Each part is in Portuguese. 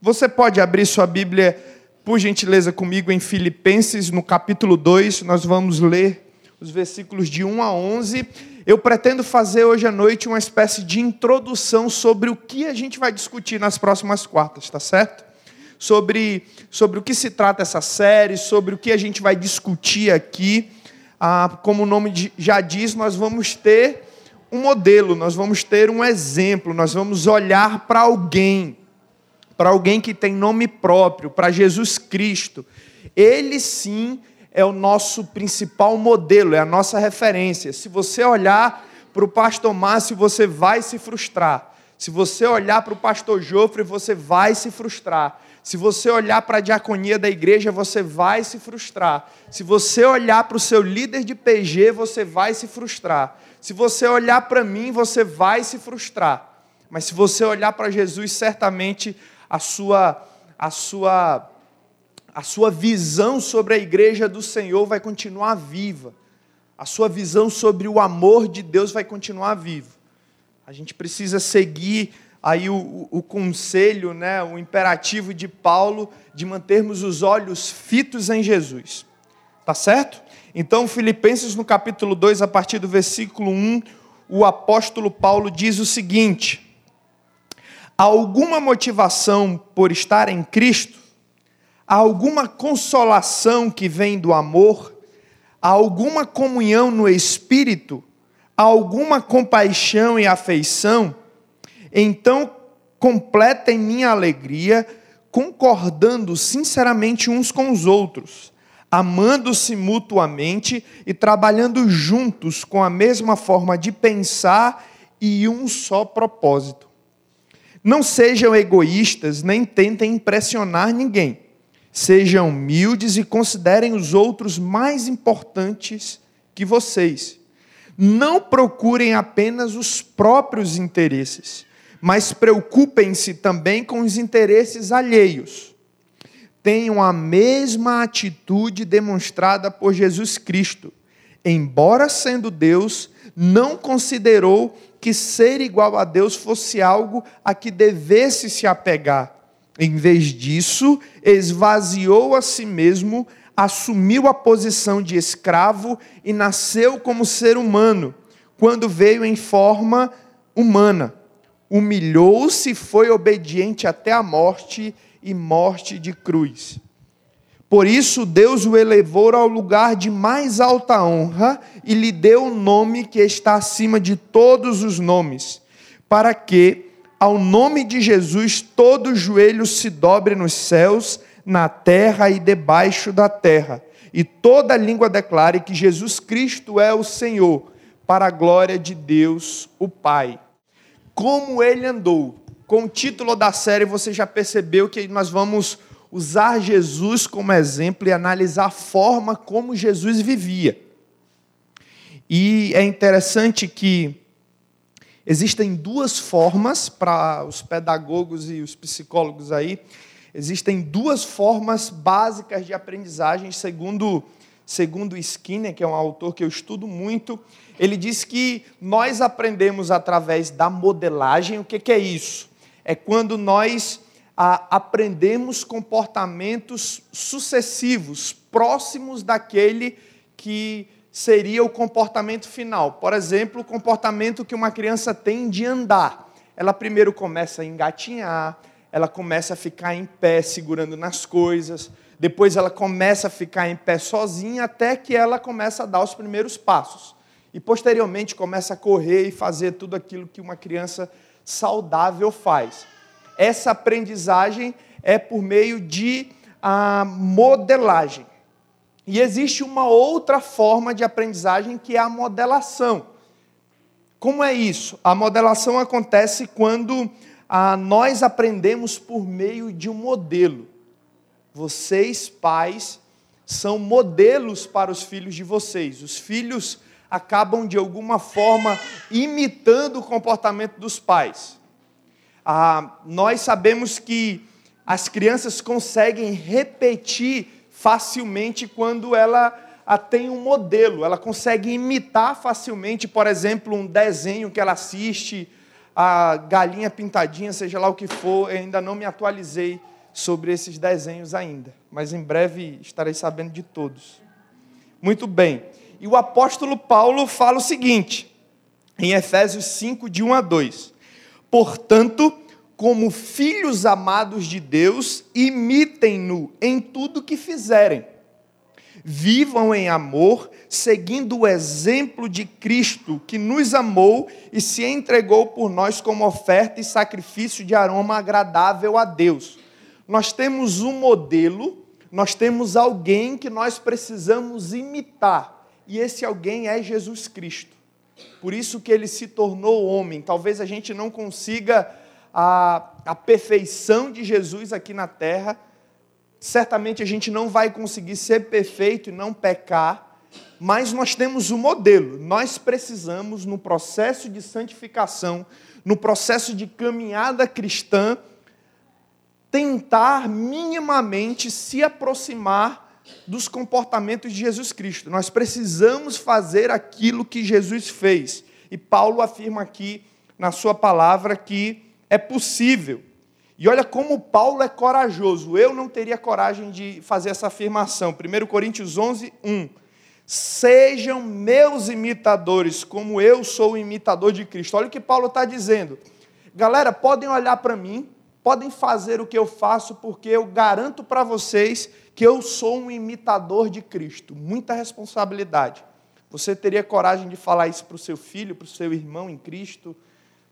Você pode abrir sua Bíblia, por gentileza, comigo em Filipenses, no capítulo 2. Nós vamos ler os versículos de 1 a 11. Eu pretendo fazer hoje à noite uma espécie de introdução sobre o que a gente vai discutir nas próximas quartas, tá certo? Sobre, sobre o que se trata essa série, sobre o que a gente vai discutir aqui. Ah, como o nome já diz, nós vamos ter um modelo, nós vamos ter um exemplo, nós vamos olhar para alguém para alguém que tem nome próprio, para Jesus Cristo. Ele sim é o nosso principal modelo, é a nossa referência. Se você olhar para o pastor Márcio, você vai se frustrar. Se você olhar para o pastor Jofre, você vai se frustrar. Se você olhar para a diaconia da igreja, você vai se frustrar. Se você olhar para o seu líder de PG, você vai se frustrar. Se você olhar para mim, você vai se frustrar. Mas se você olhar para Jesus, certamente a sua, a sua, a sua visão sobre a igreja do Senhor vai continuar viva. A sua visão sobre o amor de Deus vai continuar viva. A gente precisa seguir aí o, o, conselho, né, o imperativo de Paulo de mantermos os olhos fitos em Jesus. Tá certo? Então, Filipenses no capítulo 2, a partir do versículo 1, o apóstolo Paulo diz o seguinte: alguma motivação por estar em Cristo? Alguma consolação que vem do amor? Alguma comunhão no Espírito? Alguma compaixão e afeição? Então, completem minha alegria, concordando sinceramente uns com os outros, amando-se mutuamente e trabalhando juntos com a mesma forma de pensar e um só propósito. Não sejam egoístas, nem tentem impressionar ninguém. Sejam humildes e considerem os outros mais importantes que vocês. Não procurem apenas os próprios interesses, mas preocupem-se também com os interesses alheios. Tenham a mesma atitude demonstrada por Jesus Cristo. Embora sendo Deus, não considerou que ser igual a Deus fosse algo a que devesse se apegar. Em vez disso, esvaziou a si mesmo, assumiu a posição de escravo e nasceu como ser humano, quando veio em forma humana. Humilhou-se e foi obediente até a morte e morte de cruz. Por isso, Deus o elevou ao lugar de mais alta honra e lhe deu o um nome que está acima de todos os nomes, para que, ao nome de Jesus, todo joelho se dobre nos céus, na terra e debaixo da terra, e toda língua declare que Jesus Cristo é o Senhor, para a glória de Deus, o Pai. Como ele andou? Com o título da série, você já percebeu que nós vamos usar Jesus como exemplo e analisar a forma como Jesus vivia. E é interessante que existem duas formas para os pedagogos e os psicólogos aí, existem duas formas básicas de aprendizagem, segundo segundo Skinner, que é um autor que eu estudo muito, ele diz que nós aprendemos através da modelagem. O que, que é isso? É quando nós a aprendermos comportamentos sucessivos, próximos daquele que seria o comportamento final. Por exemplo, o comportamento que uma criança tem de andar. Ela primeiro começa a engatinhar, ela começa a ficar em pé segurando nas coisas, depois ela começa a ficar em pé sozinha até que ela começa a dar os primeiros passos. E posteriormente começa a correr e fazer tudo aquilo que uma criança saudável faz essa aprendizagem é por meio de a modelagem. E existe uma outra forma de aprendizagem que é a modelação. Como é isso? A modelação acontece quando ah, nós aprendemos por meio de um modelo. Vocês, pais, são modelos para os filhos de vocês. Os filhos acabam, de alguma forma, imitando o comportamento dos pais ah, nós sabemos que as crianças conseguem repetir facilmente quando ela tem um modelo, ela consegue imitar facilmente, por exemplo, um desenho que ela assiste, a galinha pintadinha, seja lá o que for, eu ainda não me atualizei sobre esses desenhos ainda, mas em breve estarei sabendo de todos. Muito bem. E o apóstolo Paulo fala o seguinte, em Efésios 5, de 1 a 2: Portanto, como filhos amados de Deus, imitem-no em tudo que fizerem. Vivam em amor, seguindo o exemplo de Cristo, que nos amou e se entregou por nós como oferta e sacrifício de aroma agradável a Deus. Nós temos um modelo, nós temos alguém que nós precisamos imitar, e esse alguém é Jesus Cristo. Por isso que ele se tornou homem. Talvez a gente não consiga a, a perfeição de Jesus aqui na terra. Certamente a gente não vai conseguir ser perfeito e não pecar, mas nós temos um modelo. Nós precisamos, no processo de santificação, no processo de caminhada cristã, tentar minimamente se aproximar dos comportamentos de Jesus Cristo. Nós precisamos fazer aquilo que Jesus fez. E Paulo afirma aqui na sua palavra que é possível. E olha como Paulo é corajoso. Eu não teria coragem de fazer essa afirmação. 1 Coríntios 11, 1. Sejam meus imitadores, como eu sou o imitador de Cristo. Olha o que Paulo está dizendo. Galera, podem olhar para mim, podem fazer o que eu faço, porque eu garanto para vocês que eu sou um imitador de Cristo. Muita responsabilidade. Você teria coragem de falar isso para o seu filho, para o seu irmão em Cristo,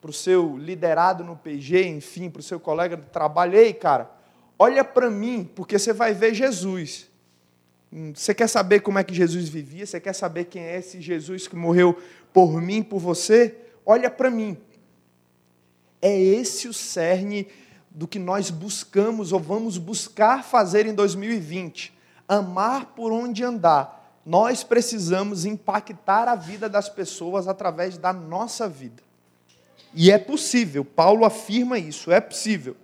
para o seu liderado no PG, enfim, para o seu colega de trabalho? Ei, cara, olha para mim, porque você vai ver Jesus. Hum, você quer saber como é que Jesus vivia? Você quer saber quem é esse Jesus que morreu por mim, por você? Olha para mim. É esse o cerne do que nós buscamos ou vamos buscar fazer em 2020. Amar por onde andar. Nós precisamos impactar a vida das pessoas através da nossa vida. E é possível, Paulo afirma isso, é possível.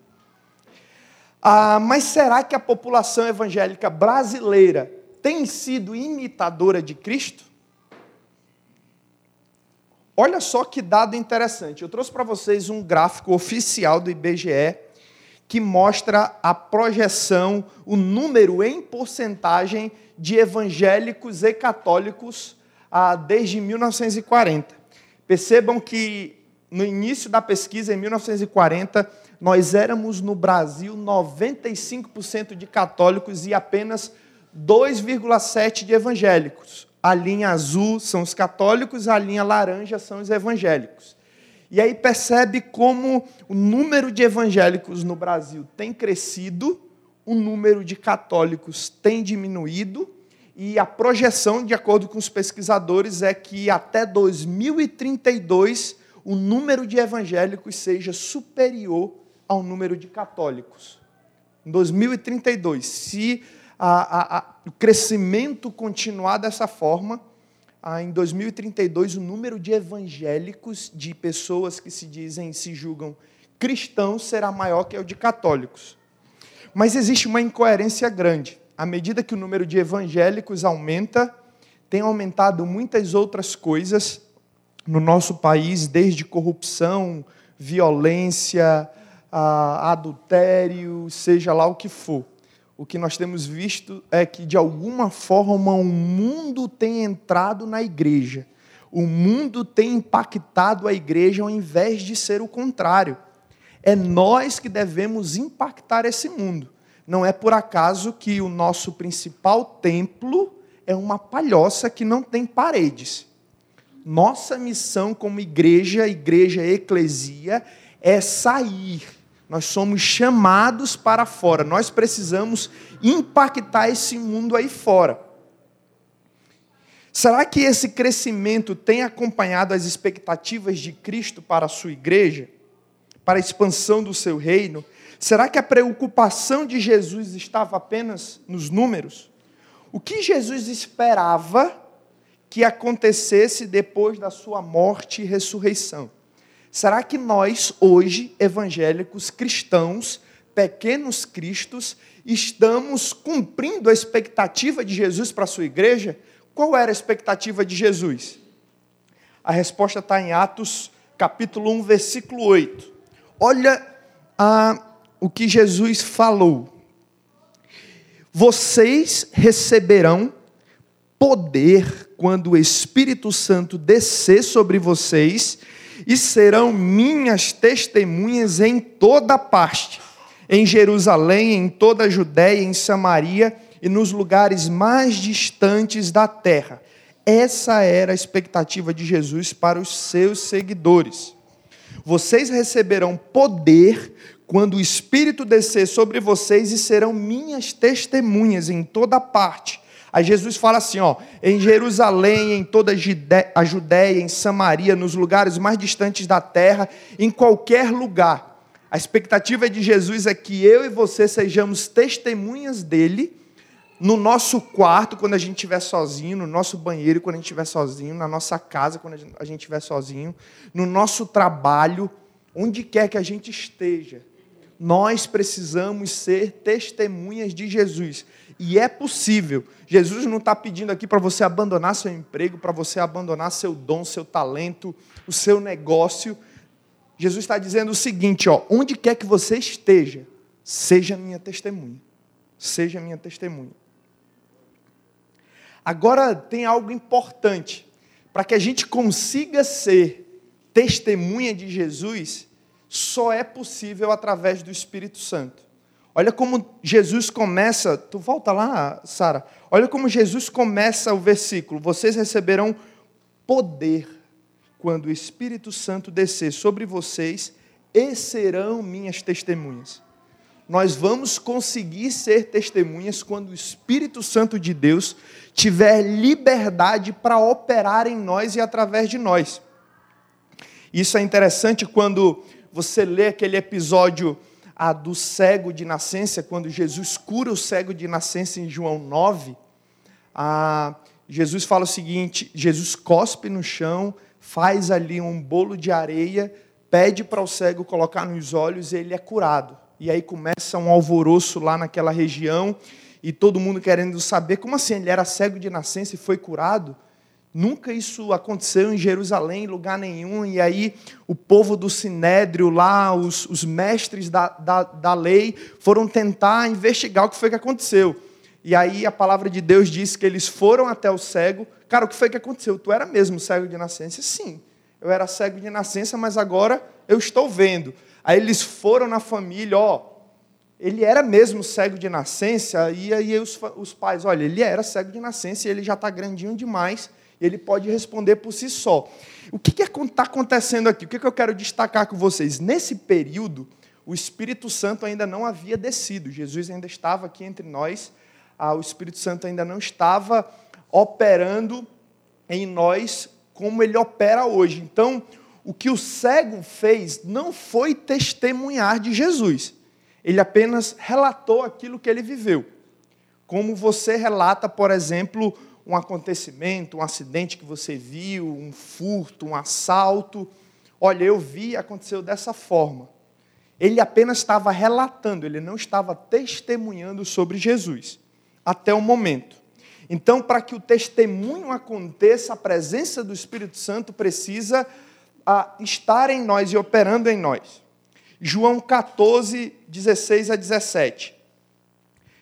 Ah, mas será que a população evangélica brasileira tem sido imitadora de Cristo? Olha só que dado interessante. Eu trouxe para vocês um gráfico oficial do IBGE que mostra a projeção, o número em porcentagem de evangélicos e católicos ah, desde 1940. Percebam que no início da pesquisa, em 1940, nós éramos no Brasil 95% de católicos e apenas 2,7% de evangélicos. A linha azul são os católicos, a linha laranja são os evangélicos. E aí percebe como o número de evangélicos no Brasil tem crescido, o número de católicos tem diminuído, e a projeção, de acordo com os pesquisadores, é que até 2032 o número de evangélicos seja superior ao número de católicos. Em 2032, se a, a, a, o crescimento continuar dessa forma, ah, em 2032 o número de evangélicos, de pessoas que se dizem, se julgam cristãos, será maior que o de católicos. Mas existe uma incoerência grande. À medida que o número de evangélicos aumenta, tem aumentado muitas outras coisas no nosso país, desde corrupção, violência, ah, adultério, seja lá o que for o que nós temos visto é que, de alguma forma, o mundo tem entrado na igreja. O mundo tem impactado a igreja ao invés de ser o contrário. É nós que devemos impactar esse mundo. Não é por acaso que o nosso principal templo é uma palhoça que não tem paredes. Nossa missão como igreja, igreja eclesia, é sair nós somos chamados para fora. Nós precisamos impactar esse mundo aí fora. Será que esse crescimento tem acompanhado as expectativas de Cristo para a sua igreja? Para a expansão do seu reino? Será que a preocupação de Jesus estava apenas nos números? O que Jesus esperava que acontecesse depois da sua morte e ressurreição? Será que nós, hoje, evangélicos, cristãos, pequenos cristos, estamos cumprindo a expectativa de Jesus para a sua igreja? Qual era a expectativa de Jesus? A resposta está em Atos capítulo 1, versículo 8. Olha a, o que Jesus falou. Vocês receberão poder quando o Espírito Santo descer sobre vocês e serão minhas testemunhas em toda parte, em Jerusalém, em toda a Judéia, em Samaria e nos lugares mais distantes da terra. Essa era a expectativa de Jesus para os seus seguidores. Vocês receberão poder quando o Espírito descer sobre vocês e serão minhas testemunhas em toda parte. Aí Jesus fala assim, ó, em Jerusalém, em toda a Judéia, em Samaria, nos lugares mais distantes da terra, em qualquer lugar. A expectativa de Jesus é que eu e você sejamos testemunhas dele no nosso quarto, quando a gente estiver sozinho, no nosso banheiro, quando a gente estiver sozinho, na nossa casa, quando a gente estiver sozinho, no nosso trabalho, onde quer que a gente esteja. Nós precisamos ser testemunhas de Jesus. E é possível. Jesus não está pedindo aqui para você abandonar seu emprego, para você abandonar seu dom, seu talento, o seu negócio. Jesus está dizendo o seguinte: ó, onde quer que você esteja, seja minha testemunha. Seja minha testemunha. Agora tem algo importante. Para que a gente consiga ser testemunha de Jesus, só é possível através do Espírito Santo. Olha como Jesus começa, tu volta lá, Sara. Olha como Jesus começa o versículo: Vocês receberão poder quando o Espírito Santo descer sobre vocês e serão minhas testemunhas nós vamos conseguir ser testemunhas quando o Espírito Santo de Deus tiver liberdade para operar em nós e através de nós. Isso é interessante quando você lê aquele episódio ah, do cego de nascença, quando Jesus cura o cego de nascença em João 9. Ah, Jesus fala o seguinte: Jesus cospe no chão, faz ali um bolo de areia, pede para o cego colocar nos olhos e ele é curado e aí começa um alvoroço lá naquela região, e todo mundo querendo saber como assim ele era cego de nascença e foi curado. Nunca isso aconteceu em Jerusalém, em lugar nenhum. E aí o povo do Sinédrio lá, os, os mestres da, da, da lei, foram tentar investigar o que foi que aconteceu. E aí a palavra de Deus diz que eles foram até o cego. Cara, o que foi que aconteceu? Tu era mesmo cego de nascença? Sim, eu era cego de nascença, mas agora eu estou vendo. Aí eles foram na família, ó, ele era mesmo cego de nascença, e aí os, os pais, olha, ele era cego de nascença e ele já está grandinho demais, ele pode responder por si só. O que está acontecendo aqui? O que, que eu quero destacar com vocês? Nesse período, o Espírito Santo ainda não havia descido, Jesus ainda estava aqui entre nós, ah, o Espírito Santo ainda não estava operando em nós como ele opera hoje. Então, o que o cego fez não foi testemunhar de Jesus. Ele apenas relatou aquilo que ele viveu. Como você relata, por exemplo, um acontecimento, um acidente que você viu, um furto, um assalto. Olha, eu vi, aconteceu dessa forma. Ele apenas estava relatando, ele não estava testemunhando sobre Jesus, até o momento. Então, para que o testemunho aconteça, a presença do Espírito Santo precisa a estar em nós e operando em nós. João 14, 16 a 17.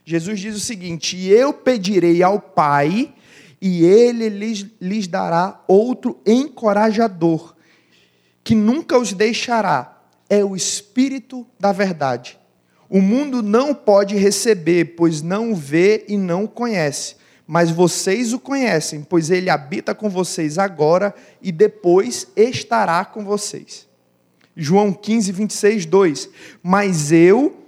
Jesus diz o seguinte: eu pedirei ao Pai, e ele lhes, lhes dará outro encorajador, que nunca os deixará. É o Espírito da Verdade. O mundo não pode receber, pois não o vê e não o conhece mas vocês o conhecem, pois ele habita com vocês agora e depois estará com vocês. João 15, 26, 2. Mas eu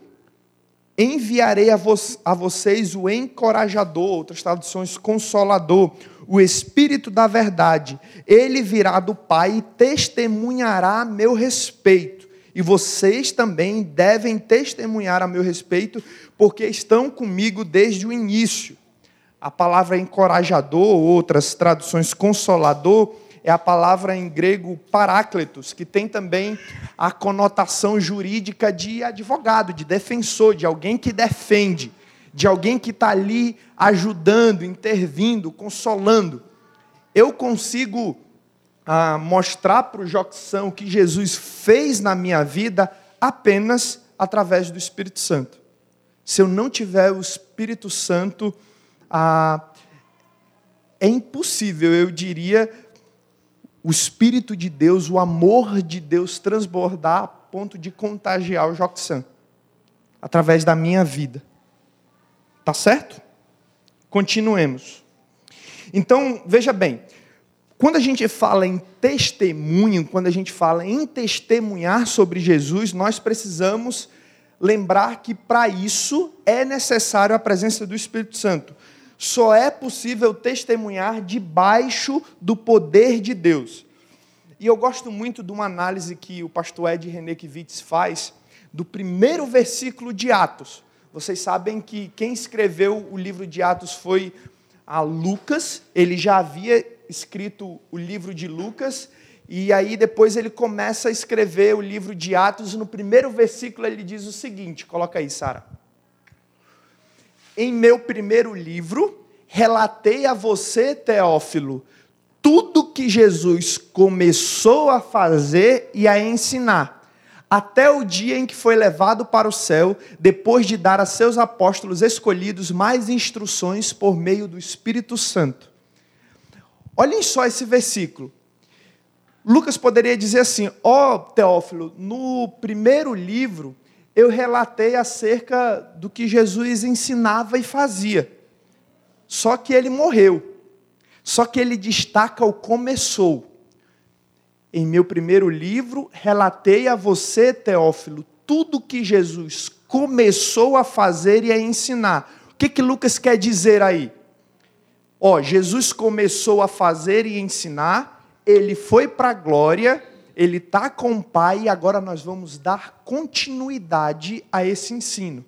enviarei a, vo a vocês o encorajador, outras traduções, consolador, o Espírito da Verdade. Ele virá do Pai e testemunhará a meu respeito. E vocês também devem testemunhar a meu respeito, porque estão comigo desde o início. A palavra encorajador, outras traduções consolador, é a palavra em grego parácletos, que tem também a conotação jurídica de advogado, de defensor, de alguém que defende, de alguém que está ali ajudando, intervindo, consolando. Eu consigo a mostrar para o Joxão o que Jesus fez na minha vida apenas através do Espírito Santo. Se eu não tiver o Espírito Santo, ah, é impossível, eu diria, o Espírito de Deus, o amor de Deus transbordar a ponto de contagiar o Joxão através da minha vida. Tá certo? Continuemos. Então, veja bem, quando a gente fala em testemunho, quando a gente fala em testemunhar sobre Jesus, nós precisamos lembrar que para isso é necessário a presença do Espírito Santo. Só é possível testemunhar debaixo do poder de Deus. E eu gosto muito de uma análise que o pastor Ed René Kivitz faz do primeiro versículo de Atos. Vocês sabem que quem escreveu o livro de Atos foi a Lucas, ele já havia escrito o livro de Lucas, e aí depois ele começa a escrever o livro de Atos, no primeiro versículo ele diz o seguinte: coloca aí, Sara. Em meu primeiro livro, relatei a você, Teófilo, tudo que Jesus começou a fazer e a ensinar até o dia em que foi levado para o céu, depois de dar a seus apóstolos escolhidos mais instruções por meio do Espírito Santo. Olhem só esse versículo. Lucas poderia dizer assim: Ó oh, Teófilo, no primeiro livro eu relatei acerca do que Jesus ensinava e fazia. Só que ele morreu. Só que ele destaca o começou. Em meu primeiro livro, relatei a você, Teófilo, tudo que Jesus começou a fazer e a ensinar. O que, que Lucas quer dizer aí? Ó, Jesus começou a fazer e ensinar, ele foi para a glória, ele está com o Pai e agora nós vamos dar continuidade a esse ensino.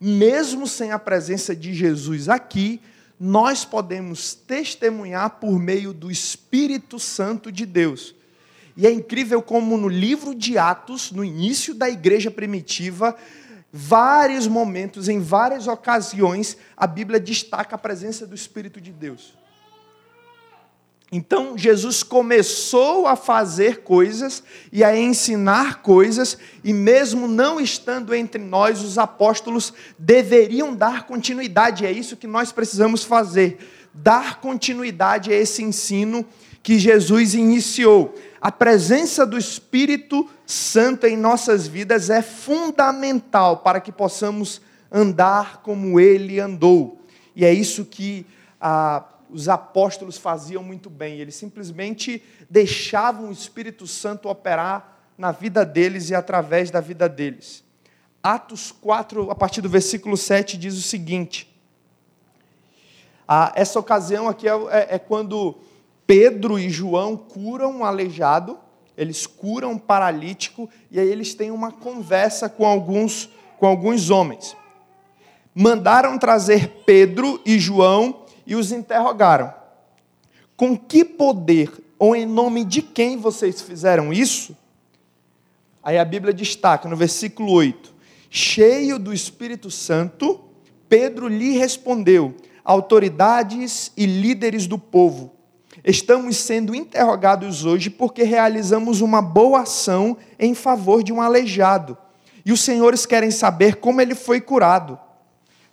Mesmo sem a presença de Jesus aqui, nós podemos testemunhar por meio do Espírito Santo de Deus. E é incrível como no livro de Atos, no início da igreja primitiva, vários momentos, em várias ocasiões, a Bíblia destaca a presença do Espírito de Deus. Então, Jesus começou a fazer coisas e a ensinar coisas, e mesmo não estando entre nós, os apóstolos deveriam dar continuidade. É isso que nós precisamos fazer: dar continuidade a esse ensino que Jesus iniciou. A presença do Espírito Santo em nossas vidas é fundamental para que possamos andar como ele andou. E é isso que a os apóstolos faziam muito bem. Eles simplesmente deixavam o Espírito Santo operar na vida deles e através da vida deles. Atos 4, a partir do versículo 7, diz o seguinte: ah, essa ocasião aqui é, é, é quando Pedro e João curam um aleijado, eles curam um paralítico, e aí eles têm uma conversa com alguns, com alguns homens. Mandaram trazer Pedro e João e os interrogaram: Com que poder ou em nome de quem vocês fizeram isso? Aí a Bíblia destaca no versículo 8: Cheio do Espírito Santo, Pedro lhe respondeu: Autoridades e líderes do povo, estamos sendo interrogados hoje porque realizamos uma boa ação em favor de um aleijado. E os senhores querem saber como ele foi curado.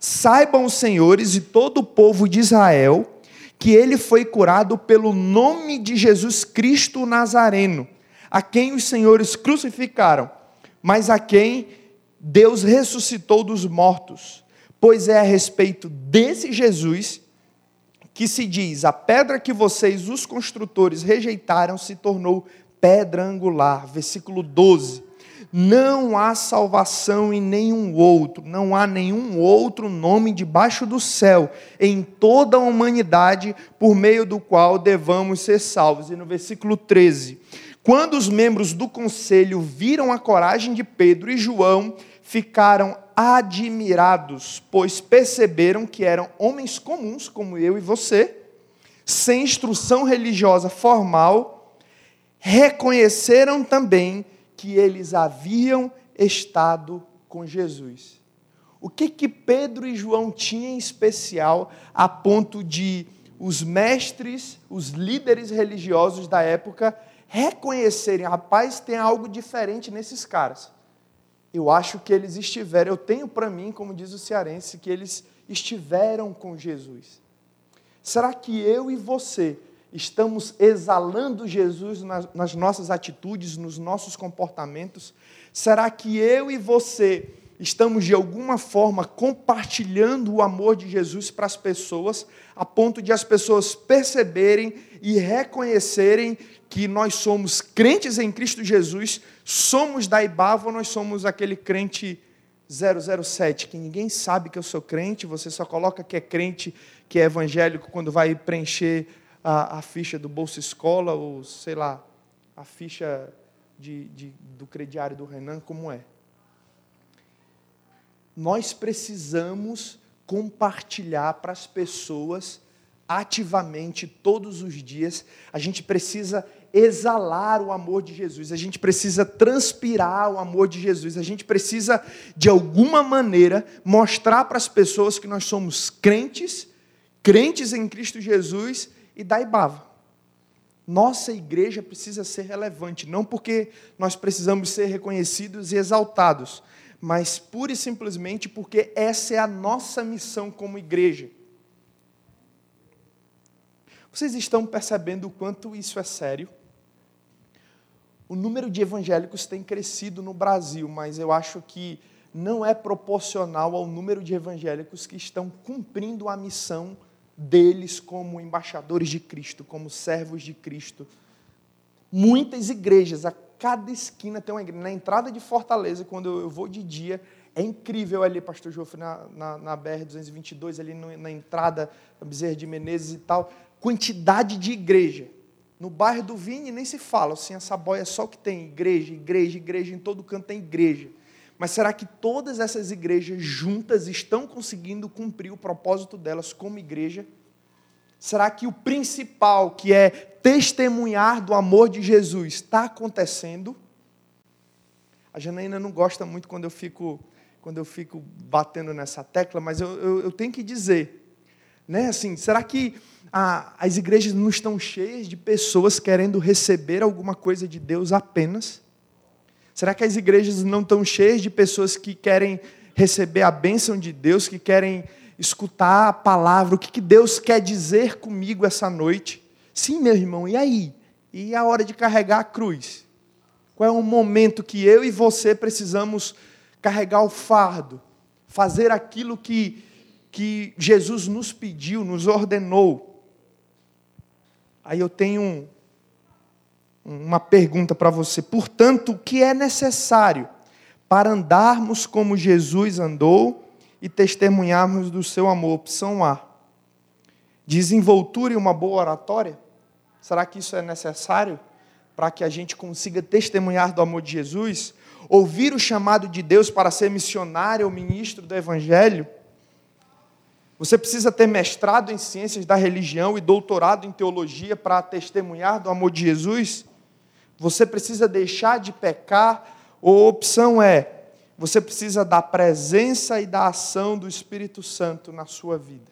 Saibam os senhores e todo o povo de Israel que ele foi curado pelo nome de Jesus Cristo Nazareno, a quem os senhores crucificaram, mas a quem Deus ressuscitou dos mortos. Pois é a respeito desse Jesus que se diz: a pedra que vocês, os construtores, rejeitaram, se tornou pedra angular. Versículo 12. Não há salvação em nenhum outro, não há nenhum outro nome debaixo do céu, em toda a humanidade, por meio do qual devamos ser salvos. E no versículo 13: Quando os membros do conselho viram a coragem de Pedro e João, ficaram admirados, pois perceberam que eram homens comuns, como eu e você, sem instrução religiosa formal, reconheceram também que eles haviam estado com Jesus. O que que Pedro e João tinham em especial a ponto de os mestres, os líderes religiosos da época reconhecerem, rapaz, tem algo diferente nesses caras. Eu acho que eles estiveram, eu tenho para mim, como diz o cearense, que eles estiveram com Jesus. Será que eu e você estamos exalando Jesus nas, nossas atitudes, nos nossos comportamentos? Será que eu e você estamos de alguma forma compartilhando o amor de Jesus para as pessoas, a ponto de as pessoas perceberem e reconhecerem que nós somos crentes em Cristo Jesus, somos da Ibava nós somos aquele crente 007, que ninguém sabe que eu sou crente, você só coloca que é crente, que é evangélico quando vai preencher a, a ficha do Bolsa Escola ou, sei lá, a ficha de, de, do crediário do Renan, como é. Nós precisamos compartilhar para as pessoas ativamente todos os dias. A gente precisa exalar o amor de Jesus, a gente precisa transpirar o amor de Jesus, a gente precisa, de alguma maneira, mostrar para as pessoas que nós somos crentes, crentes em Cristo Jesus e da Ibava. Nossa igreja precisa ser relevante, não porque nós precisamos ser reconhecidos e exaltados, mas pura e simplesmente porque essa é a nossa missão como igreja. Vocês estão percebendo o quanto isso é sério? O número de evangélicos tem crescido no Brasil, mas eu acho que não é proporcional ao número de evangélicos que estão cumprindo a missão deles como embaixadores de Cristo, como servos de Cristo. Muitas igrejas, a cada esquina tem uma igreja. Na entrada de Fortaleza, quando eu vou de dia, é incrível ali, pastor Jofre, na, na, na BR-222, ali no, na entrada, da Bezerra de Menezes e tal, quantidade de igreja. No bairro do Vini nem se fala, assim, essa boia é só que tem igreja, igreja, igreja, em todo canto tem igreja. Mas será que todas essas igrejas juntas estão conseguindo cumprir o propósito delas como igreja? Será que o principal, que é testemunhar do amor de Jesus, está acontecendo? A Janaína não gosta muito quando eu fico, quando eu fico batendo nessa tecla, mas eu, eu, eu tenho que dizer, né? Assim, será que a, as igrejas não estão cheias de pessoas querendo receber alguma coisa de Deus apenas? Será que as igrejas não estão cheias de pessoas que querem receber a bênção de Deus, que querem escutar a palavra, o que Deus quer dizer comigo essa noite? Sim, meu irmão, e aí? E a hora de carregar a cruz? Qual é o momento que eu e você precisamos carregar o fardo, fazer aquilo que, que Jesus nos pediu, nos ordenou? Aí eu tenho uma pergunta para você. Portanto, o que é necessário para andarmos como Jesus andou e testemunharmos do seu amor? Opção A. Desenvoltura e uma boa oratória? Será que isso é necessário para que a gente consiga testemunhar do amor de Jesus? Ouvir o chamado de Deus para ser missionário ou ministro do Evangelho? Você precisa ter mestrado em ciências da religião e doutorado em teologia para testemunhar do amor de Jesus? Você precisa deixar de pecar? Ou a opção é: você precisa da presença e da ação do Espírito Santo na sua vida?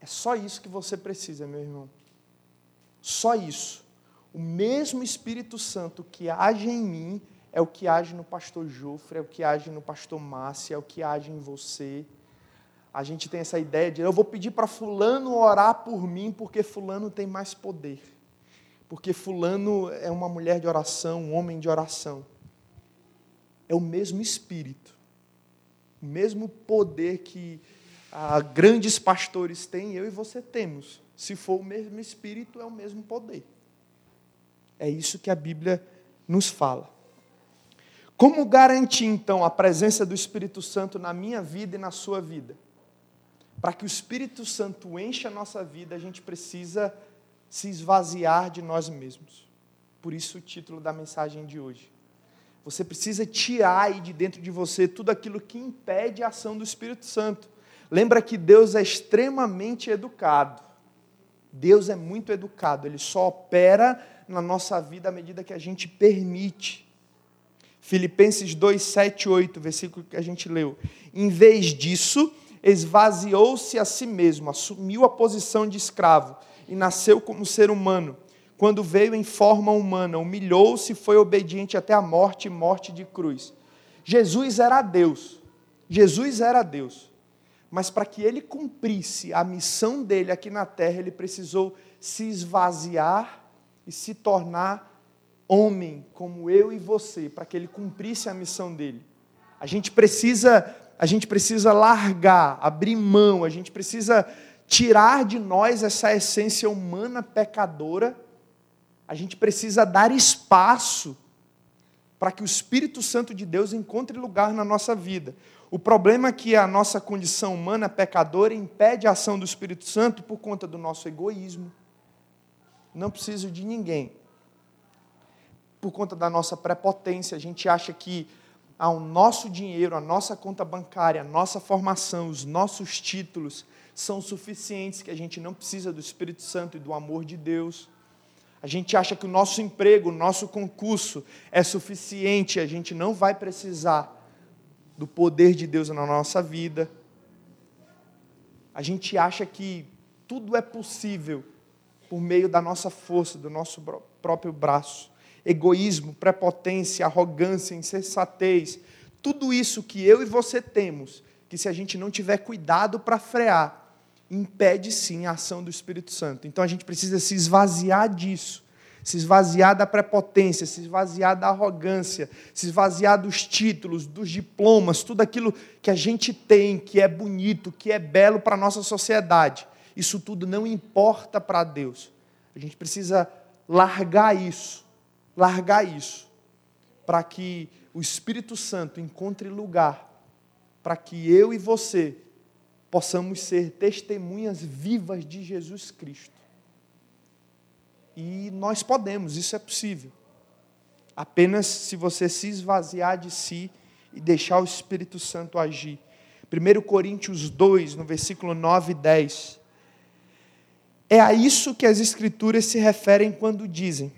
É só isso que você precisa, meu irmão. Só isso. O mesmo Espírito Santo que age em mim é o que age no pastor Jofre, é o que age no pastor Márcio, é o que age em você a gente tem essa ideia de eu vou pedir para fulano orar por mim porque fulano tem mais poder. Porque fulano é uma mulher de oração, um homem de oração. É o mesmo espírito. O mesmo poder que ah, grandes pastores têm, eu e você temos. Se for o mesmo espírito, é o mesmo poder. É isso que a Bíblia nos fala. Como garantir, então, a presença do Espírito Santo na minha vida e na sua vida? para que o Espírito Santo encha a nossa vida, a gente precisa se esvaziar de nós mesmos. Por isso o título da mensagem de hoje. Você precisa tirar aí de dentro de você tudo aquilo que impede a ação do Espírito Santo. Lembra que Deus é extremamente educado. Deus é muito educado, ele só opera na nossa vida à medida que a gente permite. Filipenses 2, 7, 8, versículo que a gente leu. Em vez disso, esvaziou-se a si mesmo, assumiu a posição de escravo e nasceu como ser humano. Quando veio em forma humana, humilhou-se e foi obediente até a morte morte de cruz. Jesus era Deus. Jesus era Deus. Mas para que ele cumprisse a missão dele aqui na terra, ele precisou se esvaziar e se tornar homem como eu e você, para que ele cumprisse a missão dele. A gente precisa, a gente precisa largar, abrir mão, a gente precisa tirar de nós essa essência humana pecadora. A gente precisa dar espaço para que o Espírito Santo de Deus encontre lugar na nossa vida. O problema é que a nossa condição humana pecadora impede a ação do Espírito Santo por conta do nosso egoísmo. Não preciso de ninguém por conta da nossa prepotência, a gente acha que ah, o nosso dinheiro, a nossa conta bancária, a nossa formação, os nossos títulos são suficientes, que a gente não precisa do Espírito Santo e do amor de Deus. A gente acha que o nosso emprego, o nosso concurso é suficiente, a gente não vai precisar do poder de Deus na nossa vida. A gente acha que tudo é possível por meio da nossa força, do nosso próprio braço egoísmo, prepotência, arrogância, insensatez, tudo isso que eu e você temos, que se a gente não tiver cuidado para frear, impede sim a ação do Espírito Santo. Então a gente precisa se esvaziar disso, se esvaziar da prepotência, se esvaziar da arrogância, se esvaziar dos títulos, dos diplomas, tudo aquilo que a gente tem, que é bonito, que é belo para a nossa sociedade. Isso tudo não importa para Deus. A gente precisa largar isso largar isso, para que o Espírito Santo encontre lugar, para que eu e você possamos ser testemunhas vivas de Jesus Cristo. E nós podemos, isso é possível. Apenas se você se esvaziar de si e deixar o Espírito Santo agir. 1 Coríntios 2, no versículo 9 e 10. É a isso que as Escrituras se referem quando dizem: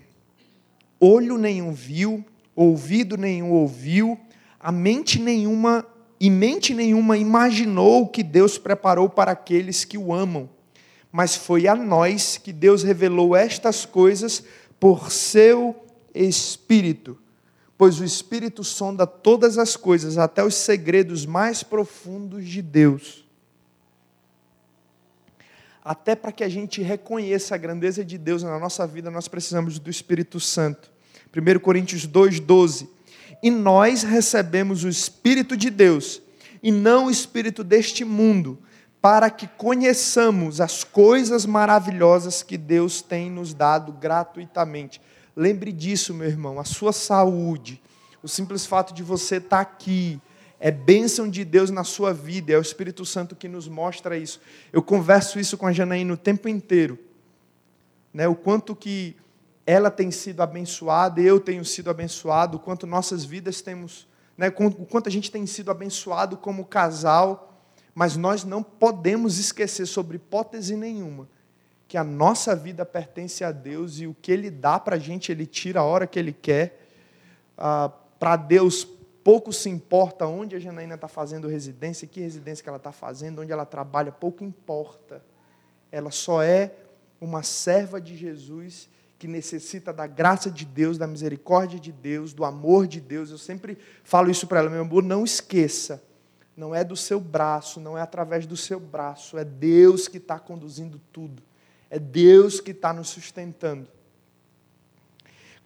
olho nenhum viu, ouvido nenhum ouviu, a mente nenhuma e mente nenhuma imaginou o que Deus preparou para aqueles que o amam. Mas foi a nós que Deus revelou estas coisas por seu Espírito. Pois o Espírito sonda todas as coisas, até os segredos mais profundos de Deus. Até para que a gente reconheça a grandeza de Deus na nossa vida, nós precisamos do Espírito Santo. 1 Coríntios 2,12. E nós recebemos o Espírito de Deus, e não o Espírito deste mundo, para que conheçamos as coisas maravilhosas que Deus tem nos dado gratuitamente. Lembre disso, meu irmão, a sua saúde, o simples fato de você estar aqui, é bênção de Deus na sua vida, é o Espírito Santo que nos mostra isso. Eu converso isso com a Janaína o tempo inteiro. Né, o quanto que ela tem sido abençoada, eu tenho sido abençoado, o quanto nossas vidas temos, né, o quanto a gente tem sido abençoado como casal, mas nós não podemos esquecer, sobre hipótese nenhuma, que a nossa vida pertence a Deus e o que Ele dá para a gente, Ele tira a hora que Ele quer. Ah, para Deus, pouco se importa onde a Janaína está fazendo residência, que residência que ela está fazendo, onde ela trabalha, pouco importa. Ela só é uma serva de Jesus que necessita da graça de Deus, da misericórdia de Deus, do amor de Deus. Eu sempre falo isso para ela, meu amor, não esqueça. Não é do seu braço, não é através do seu braço, é Deus que está conduzindo tudo. É Deus que está nos sustentando.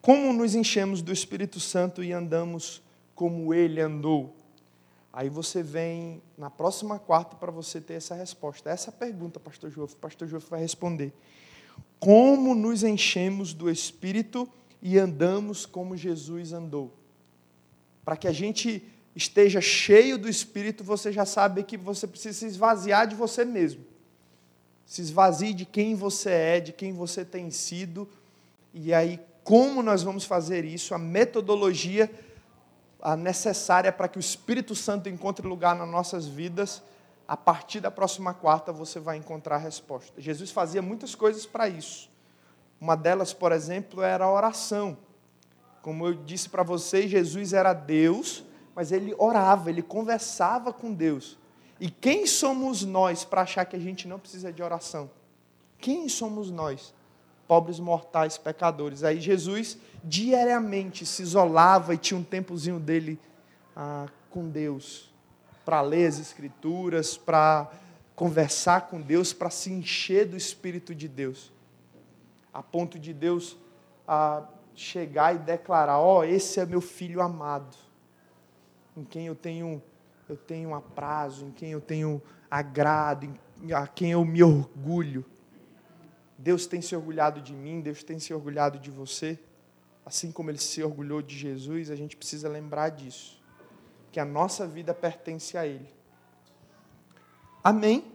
Como nos enchemos do Espírito Santo e andamos como ele andou? Aí você vem na próxima quarta para você ter essa resposta. Essa é pergunta, pastor João. Pastor João vai responder. Como nos enchemos do Espírito e andamos como Jesus andou? Para que a gente esteja cheio do Espírito, você já sabe que você precisa se esvaziar de você mesmo. Se esvazie de quem você é, de quem você tem sido. E aí, como nós vamos fazer isso? A metodologia necessária para que o Espírito Santo encontre lugar nas nossas vidas a partir da próxima quarta você vai encontrar a resposta. Jesus fazia muitas coisas para isso. Uma delas, por exemplo, era a oração. Como eu disse para vocês, Jesus era Deus, mas ele orava, ele conversava com Deus. E quem somos nós para achar que a gente não precisa de oração? Quem somos nós? Pobres mortais, pecadores. Aí Jesus diariamente se isolava e tinha um tempozinho dele ah, com Deus, para ler as Escrituras, para conversar com Deus, para se encher do Espírito de Deus, a ponto de Deus ah, chegar e declarar: Ó, oh, esse é meu filho amado, em quem eu tenho eu tenho aprazo, em quem eu tenho agrado, em, a quem eu me orgulho. Deus tem se orgulhado de mim, Deus tem se orgulhado de você. Assim como ele se orgulhou de Jesus, a gente precisa lembrar disso. Que a nossa vida pertence a Ele. Amém?